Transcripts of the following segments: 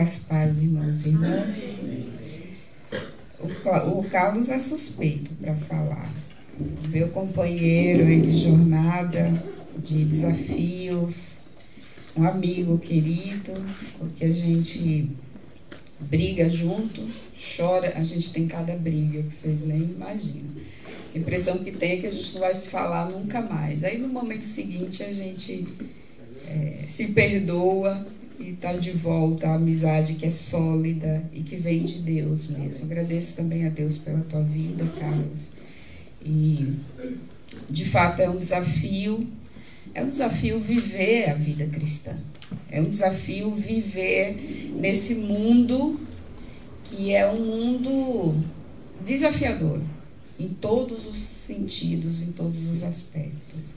Graças paz, irmãos e irmãs. O, o Carlos é suspeito para falar. Meu companheiro de jornada, de desafios, um amigo querido, porque a gente briga junto, chora, a gente tem cada briga que vocês nem imaginam. A impressão que tem é que a gente não vai se falar nunca mais. Aí no momento seguinte a gente é, se perdoa e está de volta a amizade que é sólida e que vem de Deus mesmo. Agradeço também a Deus pela tua vida, Carlos. E de fato é um desafio, é um desafio viver a vida cristã. É um desafio viver nesse mundo que é um mundo desafiador em todos os sentidos, em todos os aspectos.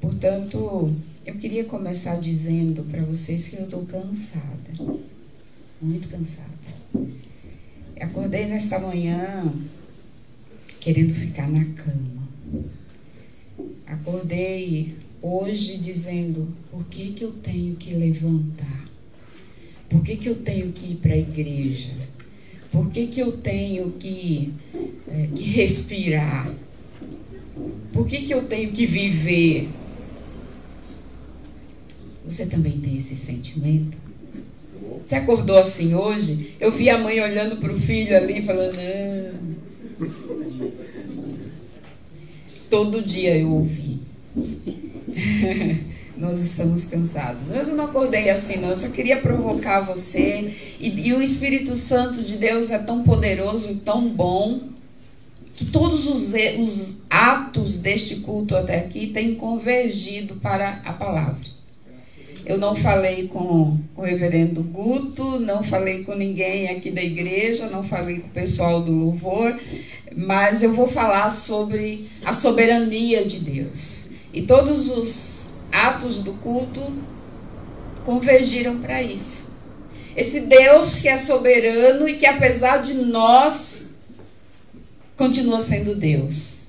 Portanto, eu queria começar dizendo para vocês que eu estou cansada, muito cansada. Acordei nesta manhã querendo ficar na cama. Acordei hoje dizendo: por que, que eu tenho que levantar? Por que, que eu tenho que ir para a igreja? Por que, que eu tenho que, é, que respirar? Por que, que eu tenho que viver? Você também tem esse sentimento? Você acordou assim hoje? Eu vi a mãe olhando para o filho ali, falando. Ah. Todo dia eu ouvi. Nós estamos cansados. Mas eu não acordei assim, não. Eu só queria provocar você. E, e o Espírito Santo de Deus é tão poderoso e tão bom que todos os, os atos deste culto até aqui têm convergido para a palavra. Eu não falei com o reverendo Guto, não falei com ninguém aqui da igreja, não falei com o pessoal do louvor, mas eu vou falar sobre a soberania de Deus. E todos os atos do culto convergiram para isso. Esse Deus que é soberano e que, apesar de nós, continua sendo Deus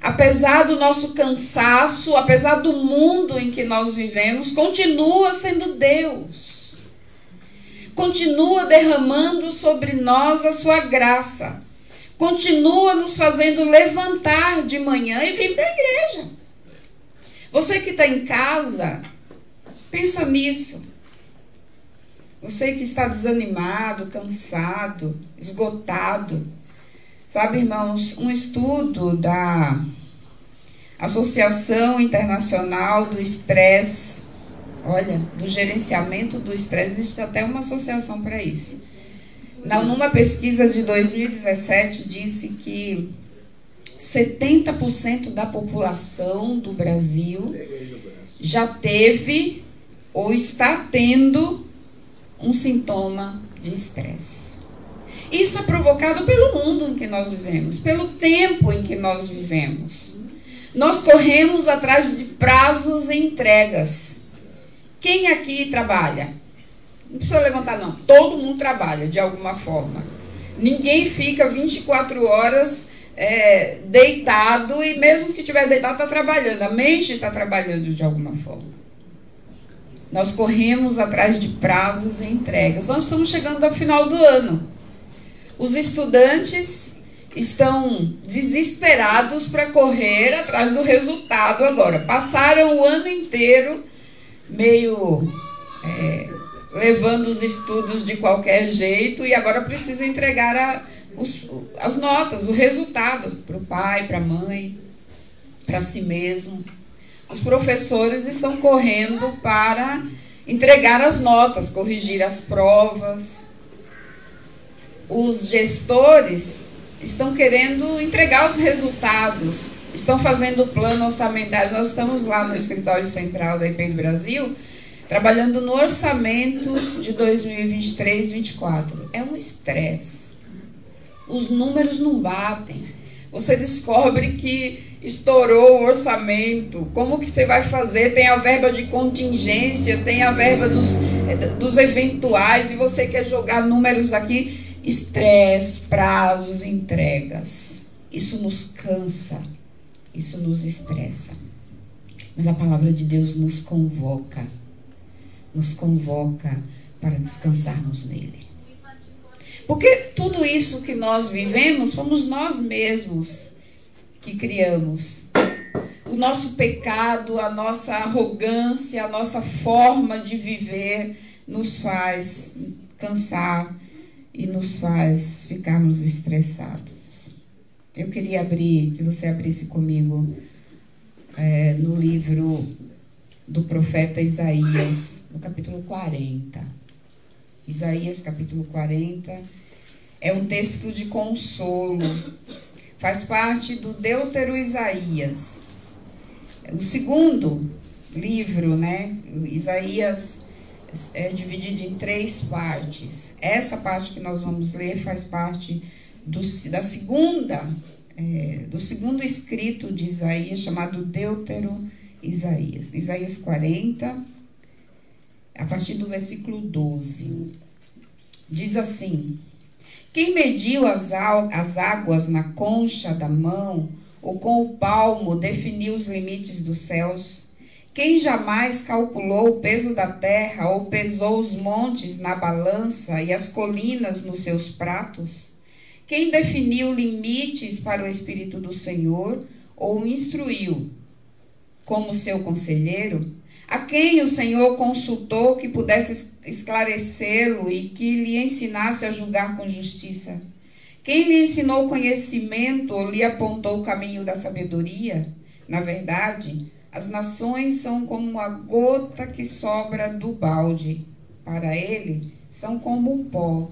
apesar do nosso cansaço, apesar do mundo em que nós vivemos, continua sendo Deus. Continua derramando sobre nós a sua graça. Continua nos fazendo levantar de manhã e vir para a igreja. Você que está em casa, pensa nisso. Você que está desanimado, cansado, esgotado Sabe, irmãos, um estudo da Associação Internacional do Estresse, olha, do gerenciamento do estresse, existe até uma associação para isso. Na, numa pesquisa de 2017, disse que 70% da população do Brasil já teve ou está tendo um sintoma de estresse. Isso é provocado pelo mundo em que nós vivemos, pelo tempo em que nós vivemos. Nós corremos atrás de prazos e entregas. Quem aqui trabalha? Não precisa levantar, não. Todo mundo trabalha de alguma forma. Ninguém fica 24 horas é, deitado e, mesmo que estiver deitado, está trabalhando. A mente está trabalhando de alguma forma. Nós corremos atrás de prazos e entregas. Nós estamos chegando ao final do ano. Os estudantes estão desesperados para correr atrás do resultado agora. Passaram o ano inteiro meio é, levando os estudos de qualquer jeito e agora precisam entregar a, os, as notas, o resultado para o pai, para a mãe, para si mesmo. Os professores estão correndo para entregar as notas, corrigir as provas, os gestores estão querendo entregar os resultados, estão fazendo o plano orçamentário. Nós estamos lá no escritório central da IP do Brasil, trabalhando no orçamento de 2023-24. É um estresse. Os números não batem. Você descobre que estourou o orçamento. Como que você vai fazer? Tem a verba de contingência, tem a verba dos, dos eventuais, e você quer jogar números aqui estresse, prazos, entregas. Isso nos cansa, isso nos estressa. Mas a palavra de Deus nos convoca, nos convoca para descansarmos nele. Porque tudo isso que nós vivemos fomos nós mesmos que criamos. O nosso pecado, a nossa arrogância, a nossa forma de viver nos faz cansar e nos faz ficarmos estressados. Eu queria abrir, que você abrisse comigo é, no livro do profeta Isaías, no capítulo 40. Isaías, capítulo 40, é um texto de consolo. Faz parte do Deutero Isaías. O segundo livro, né? Isaías é dividido em três partes. Essa parte que nós vamos ler faz parte do, da segunda, é, do segundo escrito de Isaías, chamado Deutero Isaías. Isaías 40, a partir do versículo 12. Diz assim: Quem mediu as, as águas na concha da mão, ou com o palmo definiu os limites dos céus? Quem jamais calculou o peso da terra, ou pesou os montes na balança e as colinas nos seus pratos? Quem definiu limites para o Espírito do Senhor ou instruiu como seu conselheiro? A quem o Senhor consultou que pudesse esclarecê-lo e que lhe ensinasse a julgar com justiça? Quem lhe ensinou conhecimento ou lhe apontou o caminho da sabedoria? Na verdade, as nações são como a gota que sobra do balde. Para ele, são como o pó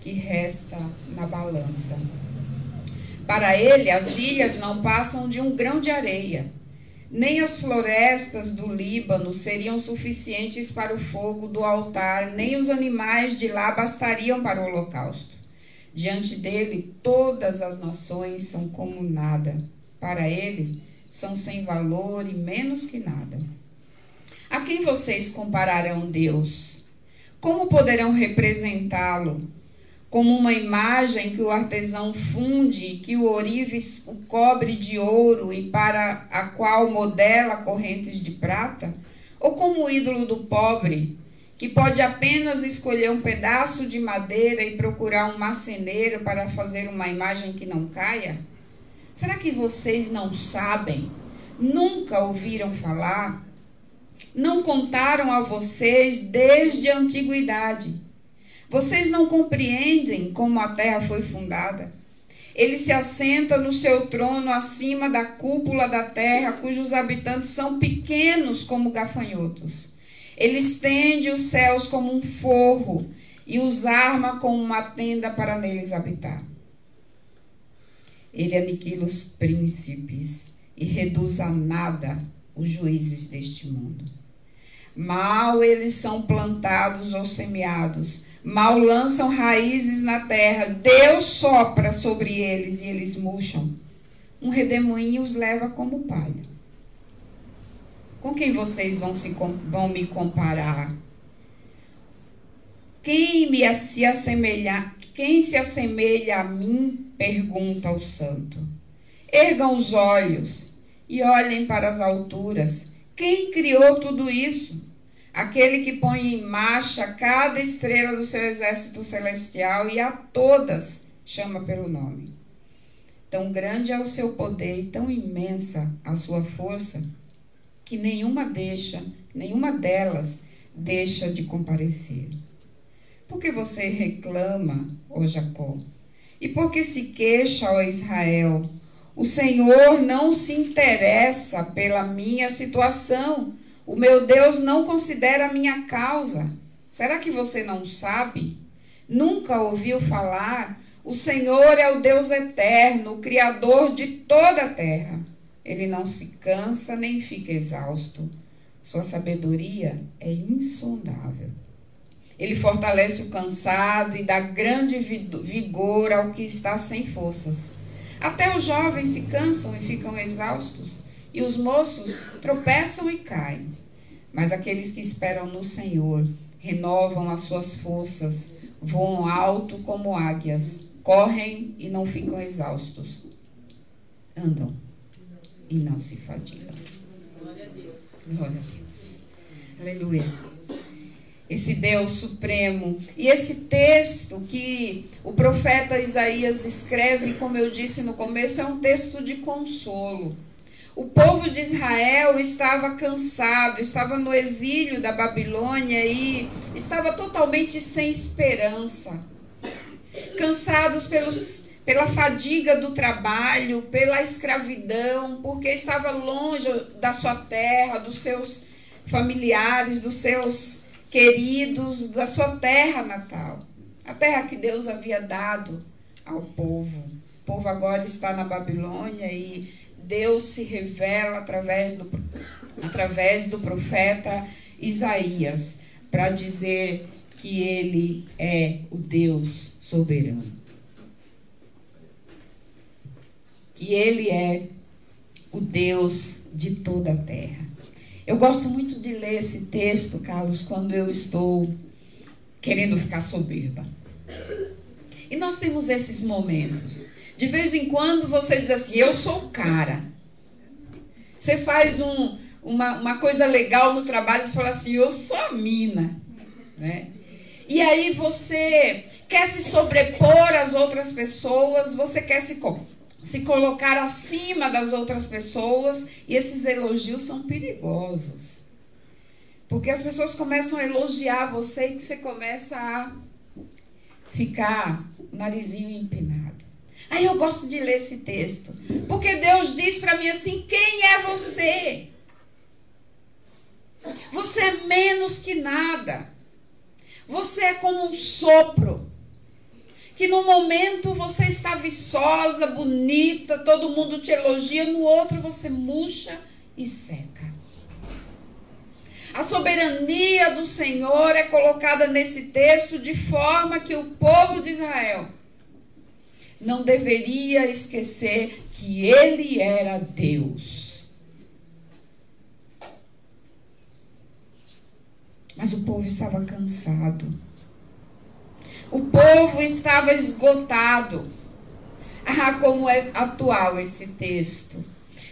que resta na balança. Para ele, as ilhas não passam de um grão de areia, nem as florestas do Líbano seriam suficientes para o fogo do altar, nem os animais de lá bastariam para o holocausto. Diante dele, todas as nações são como nada. Para ele, são sem valor e menos que nada. A quem vocês compararão Deus? Como poderão representá-lo? como uma imagem que o artesão funde, que o orives o cobre de ouro e para a qual modela correntes de prata? Ou como o ídolo do pobre, que pode apenas escolher um pedaço de madeira e procurar um marceneiro para fazer uma imagem que não caia? Será que vocês não sabem? Nunca ouviram falar? Não contaram a vocês desde a antiguidade? Vocês não compreendem como a terra foi fundada. Ele se assenta no seu trono acima da cúpula da terra, cujos habitantes são pequenos como gafanhotos. Ele estende os céus como um forro e os arma como uma tenda para neles habitar. Ele aniquila os príncipes e reduz a nada os juízes deste mundo. Mal eles são plantados ou semeados, mal lançam raízes na terra, Deus sopra sobre eles e eles murcham. Um redemoinho os leva como palha. Com quem vocês vão, se, vão me comparar? Quem me se assemelhar, quem se assemelha a mim? Pergunta o santo. Ergam os olhos e olhem para as alturas. Quem criou tudo isso? aquele que põe em marcha cada estrela do seu exército celestial e a todas chama pelo nome. Tão grande é o seu poder e tão imensa a sua força que nenhuma deixa, nenhuma delas deixa de comparecer. Por que você reclama, ó Jacó? E por que se queixa, ó Israel? O Senhor não se interessa pela minha situação o meu Deus não considera a minha causa. Será que você não sabe? Nunca ouviu falar? O Senhor é o Deus eterno, o Criador de toda a terra. Ele não se cansa nem fica exausto. Sua sabedoria é insondável. Ele fortalece o cansado e dá grande vigor ao que está sem forças. Até os jovens se cansam e ficam exaustos, e os moços tropeçam e caem. Mas aqueles que esperam no Senhor renovam as suas forças, voam alto como águias, correm e não ficam exaustos, andam e não se fadigam. Glória a Deus. Glória a Deus. Aleluia. Esse Deus supremo. E esse texto que o profeta Isaías escreve, como eu disse no começo, é um texto de consolo. O povo de Israel estava cansado, estava no exílio da Babilônia e estava totalmente sem esperança. Cansados pelos, pela fadiga do trabalho, pela escravidão, porque estava longe da sua terra, dos seus familiares, dos seus queridos, da sua terra natal. A terra que Deus havia dado ao povo. O povo agora está na Babilônia e Deus se revela através do, através do profeta Isaías para dizer que ele é o Deus soberano. Que ele é o Deus de toda a terra. Eu gosto muito de ler esse texto, Carlos, quando eu estou querendo ficar soberba. E nós temos esses momentos. De vez em quando você diz assim: Eu sou o cara. Você faz um, uma, uma coisa legal no trabalho, você fala assim: Eu sou a mina. Né? E aí você quer se sobrepor às outras pessoas, você quer se, se colocar acima das outras pessoas, e esses elogios são perigosos. Porque as pessoas começam a elogiar você e você começa a ficar narizinho empinado. Aí eu gosto de ler esse texto. Porque Deus diz para mim assim: quem é você? Você é menos que nada. Você é como um sopro. Que no momento você está viçosa, bonita, todo mundo te elogia, no outro você murcha e seca. A soberania do Senhor é colocada nesse texto de forma que o povo de Israel não deveria esquecer que ele era Deus. Mas o povo estava cansado. O povo estava esgotado. Ah, como é atual esse texto.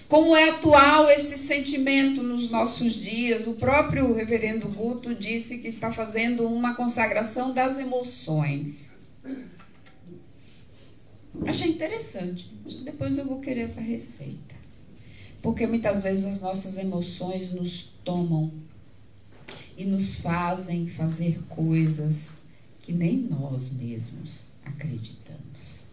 Como é atual esse sentimento nos nossos dias? O próprio reverendo Guto disse que está fazendo uma consagração das emoções. Achei interessante. Depois eu vou querer essa receita. Porque muitas vezes as nossas emoções nos tomam e nos fazem fazer coisas que nem nós mesmos acreditamos.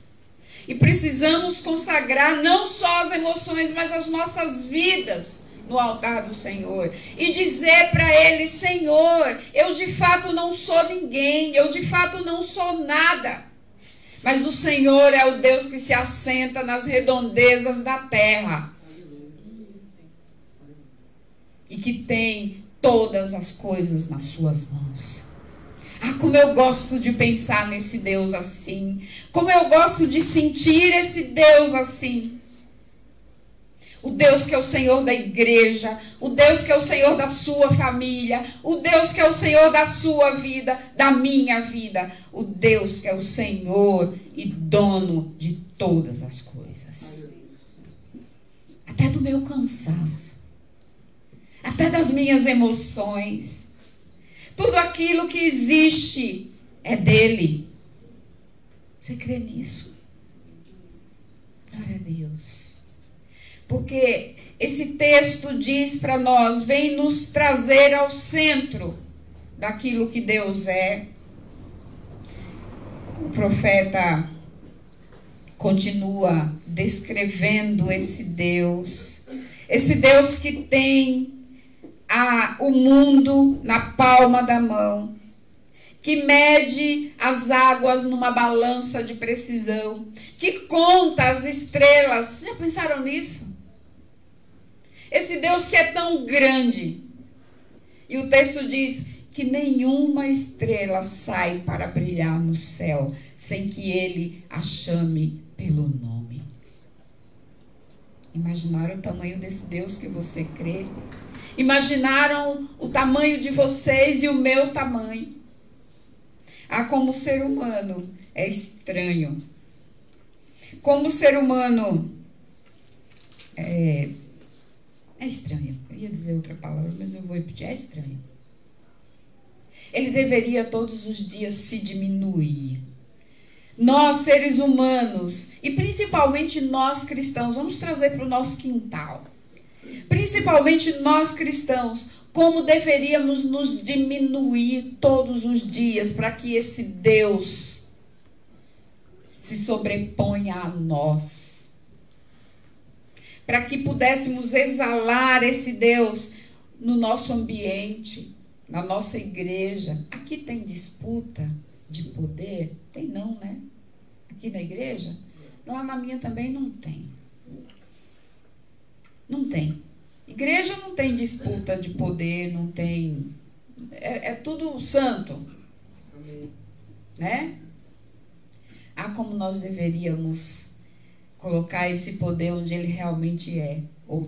E precisamos consagrar não só as emoções, mas as nossas vidas no altar do Senhor e dizer para Ele: Senhor, eu de fato não sou ninguém, eu de fato não sou nada. Mas o Senhor é o Deus que se assenta nas redondezas da terra. E que tem todas as coisas nas suas mãos. Ah, como eu gosto de pensar nesse Deus assim. Como eu gosto de sentir esse Deus assim. O Deus que é o Senhor da igreja, o Deus que é o Senhor da sua família, o Deus que é o Senhor da sua vida, da minha vida, o Deus que é o Senhor e dono de todas as coisas. Até do meu cansaço, até das minhas emoções. Tudo aquilo que existe é dele. Você crê nisso? Glória a Deus. Porque esse texto diz para nós, vem nos trazer ao centro daquilo que Deus é. O profeta continua descrevendo esse Deus, esse Deus que tem a, o mundo na palma da mão, que mede as águas numa balança de precisão, que conta as estrelas. Já pensaram nisso? Esse Deus que é tão grande. E o texto diz que nenhuma estrela sai para brilhar no céu sem que ele a chame pelo nome. Imaginaram o tamanho desse Deus que você crê? Imaginaram o tamanho de vocês e o meu tamanho? Ah, como ser humano é estranho. Como ser humano é, é estranho. Eu ia dizer outra palavra, mas eu vou repetir. É estranho. ele deveria todos os dias se diminuir. Nós, seres humanos, e principalmente nós cristãos, vamos trazer para o nosso quintal. Principalmente nós cristãos, como deveríamos nos diminuir todos os dias para que esse Deus se sobreponha a nós. Para que pudéssemos exalar esse Deus no nosso ambiente, na nossa igreja. Aqui tem disputa de poder? Tem não, né? Aqui na igreja? Lá na minha também não tem. Não tem. Igreja não tem disputa de poder, não tem. É, é tudo santo. Né? Ah, como nós deveríamos colocar esse poder onde ele realmente é, ou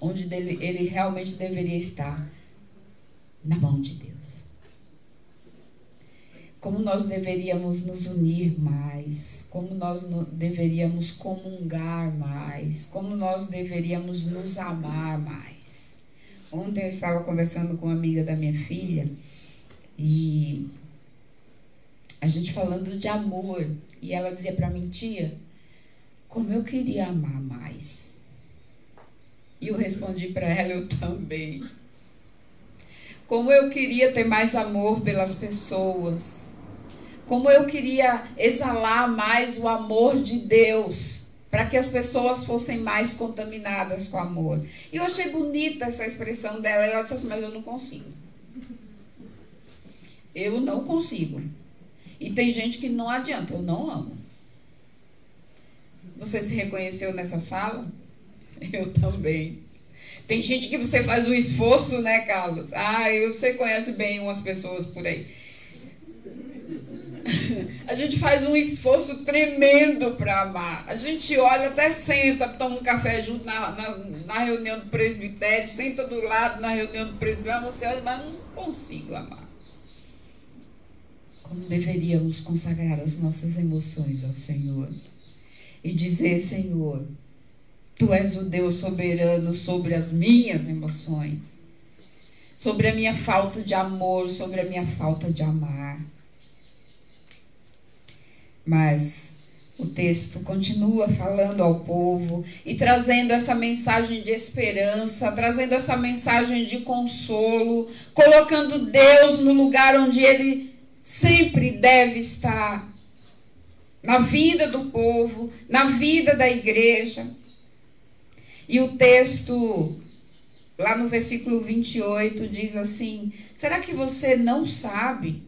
onde ele realmente deveria estar na mão de Deus como nós deveríamos nos unir mais, como nós deveríamos comungar mais, como nós deveríamos nos amar mais. Ontem eu estava conversando com uma amiga da minha filha e a gente falando de amor e ela dizia para mim, tia, como eu queria amar mais. E eu respondi para ela, eu também. Como eu queria ter mais amor pelas pessoas como eu queria exalar mais o amor de Deus, para que as pessoas fossem mais contaminadas com amor. E eu achei bonita essa expressão dela. Ela disse assim: Mas eu não consigo. Eu não consigo. E tem gente que não adianta, eu não amo. Você se reconheceu nessa fala? Eu também. Tem gente que você faz o esforço, né, Carlos? Ah, você conhece bem umas pessoas por aí a gente faz um esforço tremendo para amar. A gente olha, até senta, toma um café junto na, na, na, reunião do presbitério, senta do lado na reunião do presbitério, você olha, mas não consigo amar. Como deveríamos consagrar as nossas emoções ao Senhor e dizer: Senhor, Tu és o Deus soberano sobre as minhas emoções, sobre a minha falta de amor, sobre a minha falta de amar. Mas o texto continua falando ao povo e trazendo essa mensagem de esperança, trazendo essa mensagem de consolo, colocando Deus no lugar onde ele sempre deve estar na vida do povo, na vida da igreja. E o texto, lá no versículo 28, diz assim: Será que você não sabe?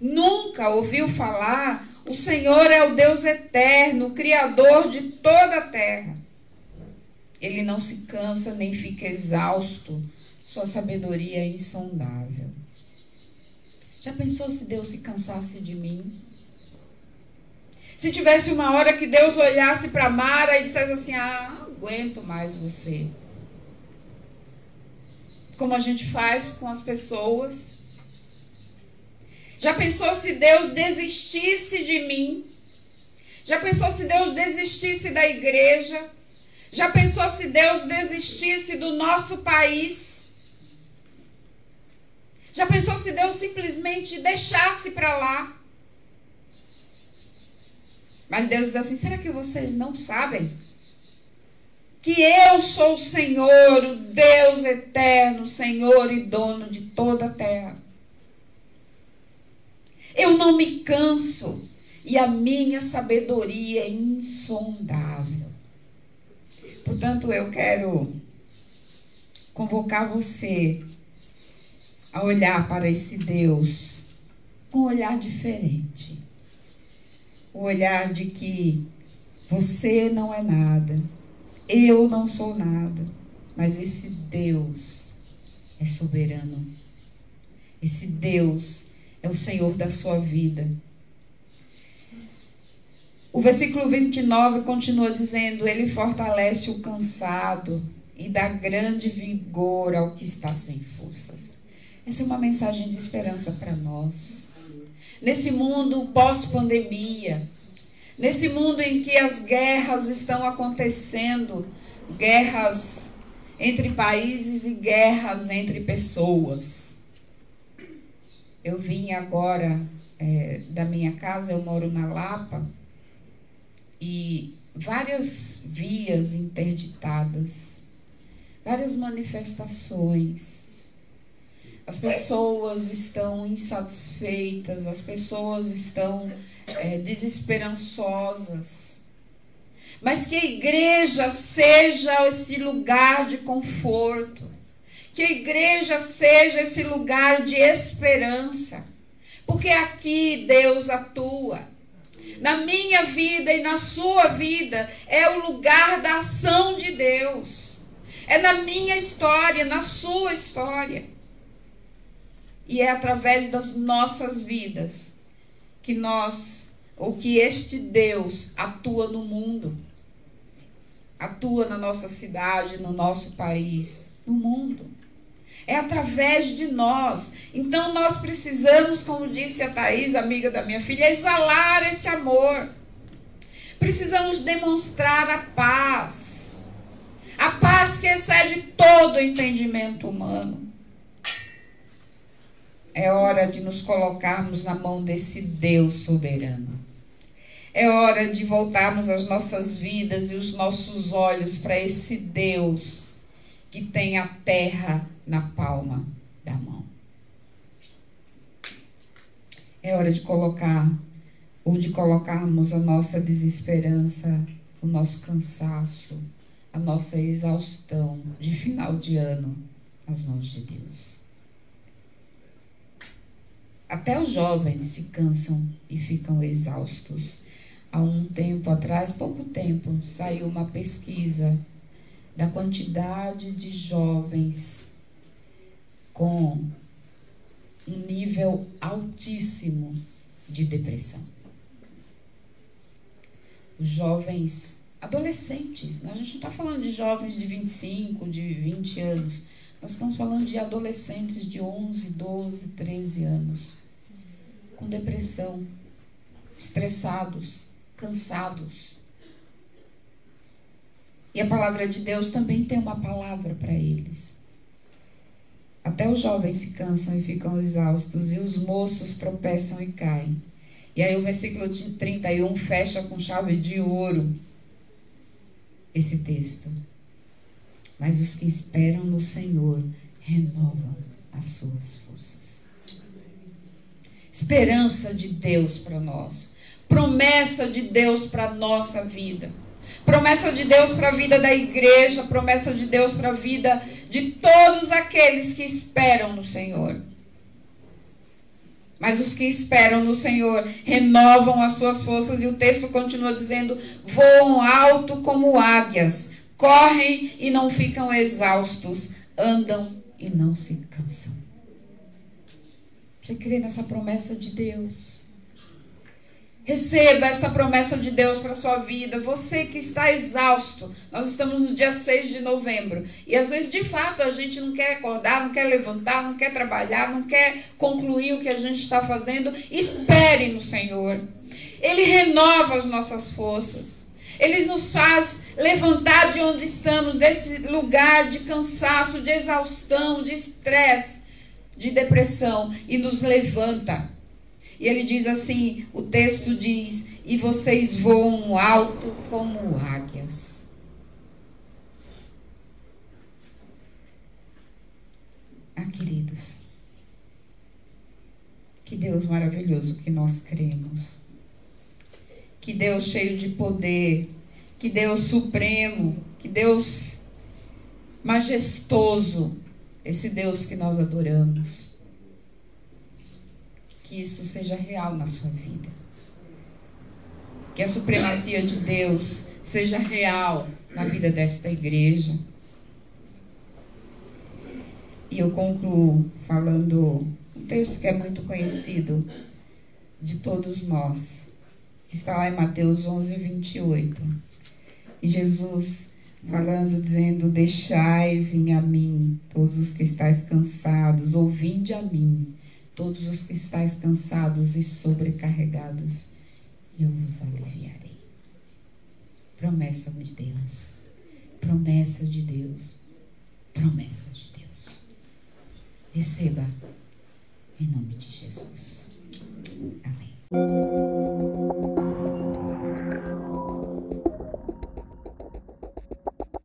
Nunca ouviu falar o Senhor é o Deus eterno, o Criador de toda a terra. Ele não se cansa nem fica exausto. Sua sabedoria é insondável. Já pensou se Deus se cansasse de mim? Se tivesse uma hora que Deus olhasse para Mara e dissesse assim: Ah, não aguento mais você. Como a gente faz com as pessoas já pensou se Deus desistisse de mim? Já pensou se Deus desistisse da igreja? Já pensou se Deus desistisse do nosso país? Já pensou se Deus simplesmente deixasse para lá? Mas Deus diz assim: será que vocês não sabem? Que eu sou o Senhor, o Deus eterno, Senhor e dono de toda a terra. Eu não me canso e a minha sabedoria é insondável. Portanto, eu quero convocar você a olhar para esse Deus com um olhar diferente. O olhar de que você não é nada, eu não sou nada, mas esse Deus é soberano. Esse Deus é o Senhor da sua vida. O versículo 29 continua dizendo: Ele fortalece o cansado e dá grande vigor ao que está sem forças. Essa é uma mensagem de esperança para nós. Nesse mundo pós-pandemia, nesse mundo em que as guerras estão acontecendo guerras entre países e guerras entre pessoas eu vim agora é, da minha casa, eu moro na Lapa, e várias vias interditadas, várias manifestações. As pessoas estão insatisfeitas, as pessoas estão é, desesperançosas. Mas que a igreja seja esse lugar de conforto, que a igreja seja esse lugar de esperança, porque aqui Deus atua na minha vida e na sua vida, é o lugar da ação de Deus. É na minha história, na sua história. E é através das nossas vidas que nós, ou que este Deus atua no mundo. Atua na nossa cidade, no nosso país, no mundo. É através de nós. Então nós precisamos, como disse a Thaís, amiga da minha filha, exalar esse amor. Precisamos demonstrar a paz. A paz que excede todo o entendimento humano. É hora de nos colocarmos na mão desse Deus soberano. É hora de voltarmos as nossas vidas e os nossos olhos para esse Deus que tem a terra na palma da mão. É hora de colocar, ou de colocarmos a nossa desesperança, o nosso cansaço, a nossa exaustão de final de ano nas mãos de Deus. Até os jovens se cansam e ficam exaustos. Há um tempo atrás, pouco tempo, saiu uma pesquisa da quantidade de jovens com um nível altíssimo de depressão. Os jovens, adolescentes, a gente não está falando de jovens de 25, de 20 anos, nós estamos falando de adolescentes de 11, 12, 13 anos, com depressão, estressados, cansados. E a palavra de Deus também tem uma palavra para eles. Até os jovens se cansam e ficam exaustos, e os moços tropeçam e caem. E aí o versículo 31 fecha com chave de ouro esse texto. Mas os que esperam no Senhor renovam as suas forças. Esperança de Deus para nós. Promessa de Deus para nossa vida. Promessa de Deus para a vida da igreja. Promessa de Deus para a vida de todos aqueles que esperam no Senhor. Mas os que esperam no Senhor renovam as suas forças, e o texto continua dizendo: voam alto como águias, correm e não ficam exaustos, andam e não se cansam. Você crê nessa promessa de Deus? Receba essa promessa de Deus para sua vida. Você que está exausto. Nós estamos no dia 6 de novembro. E às vezes, de fato, a gente não quer acordar, não quer levantar, não quer trabalhar, não quer concluir o que a gente está fazendo. Espere no Senhor. Ele renova as nossas forças. Ele nos faz levantar de onde estamos, desse lugar de cansaço, de exaustão, de estresse, de depressão, e nos levanta e ele diz assim: o texto diz, e vocês voam alto como águias. Ah, queridos, que Deus maravilhoso que nós cremos. Que Deus cheio de poder, que Deus supremo, que Deus majestoso, esse Deus que nós adoramos que isso seja real na sua vida. Que a supremacia de Deus seja real na vida desta igreja. E eu concluo falando um texto que é muito conhecido de todos nós, que está lá em Mateus 11, 28. E Jesus falando, dizendo: Deixai vir a mim todos os que estáis cansados, ouvinde a mim todos os que estáis cansados e sobrecarregados, eu vos aliviarei. Promessa de Deus. Promessa de Deus. Promessa de Deus. Receba Em nome de Jesus. Amém.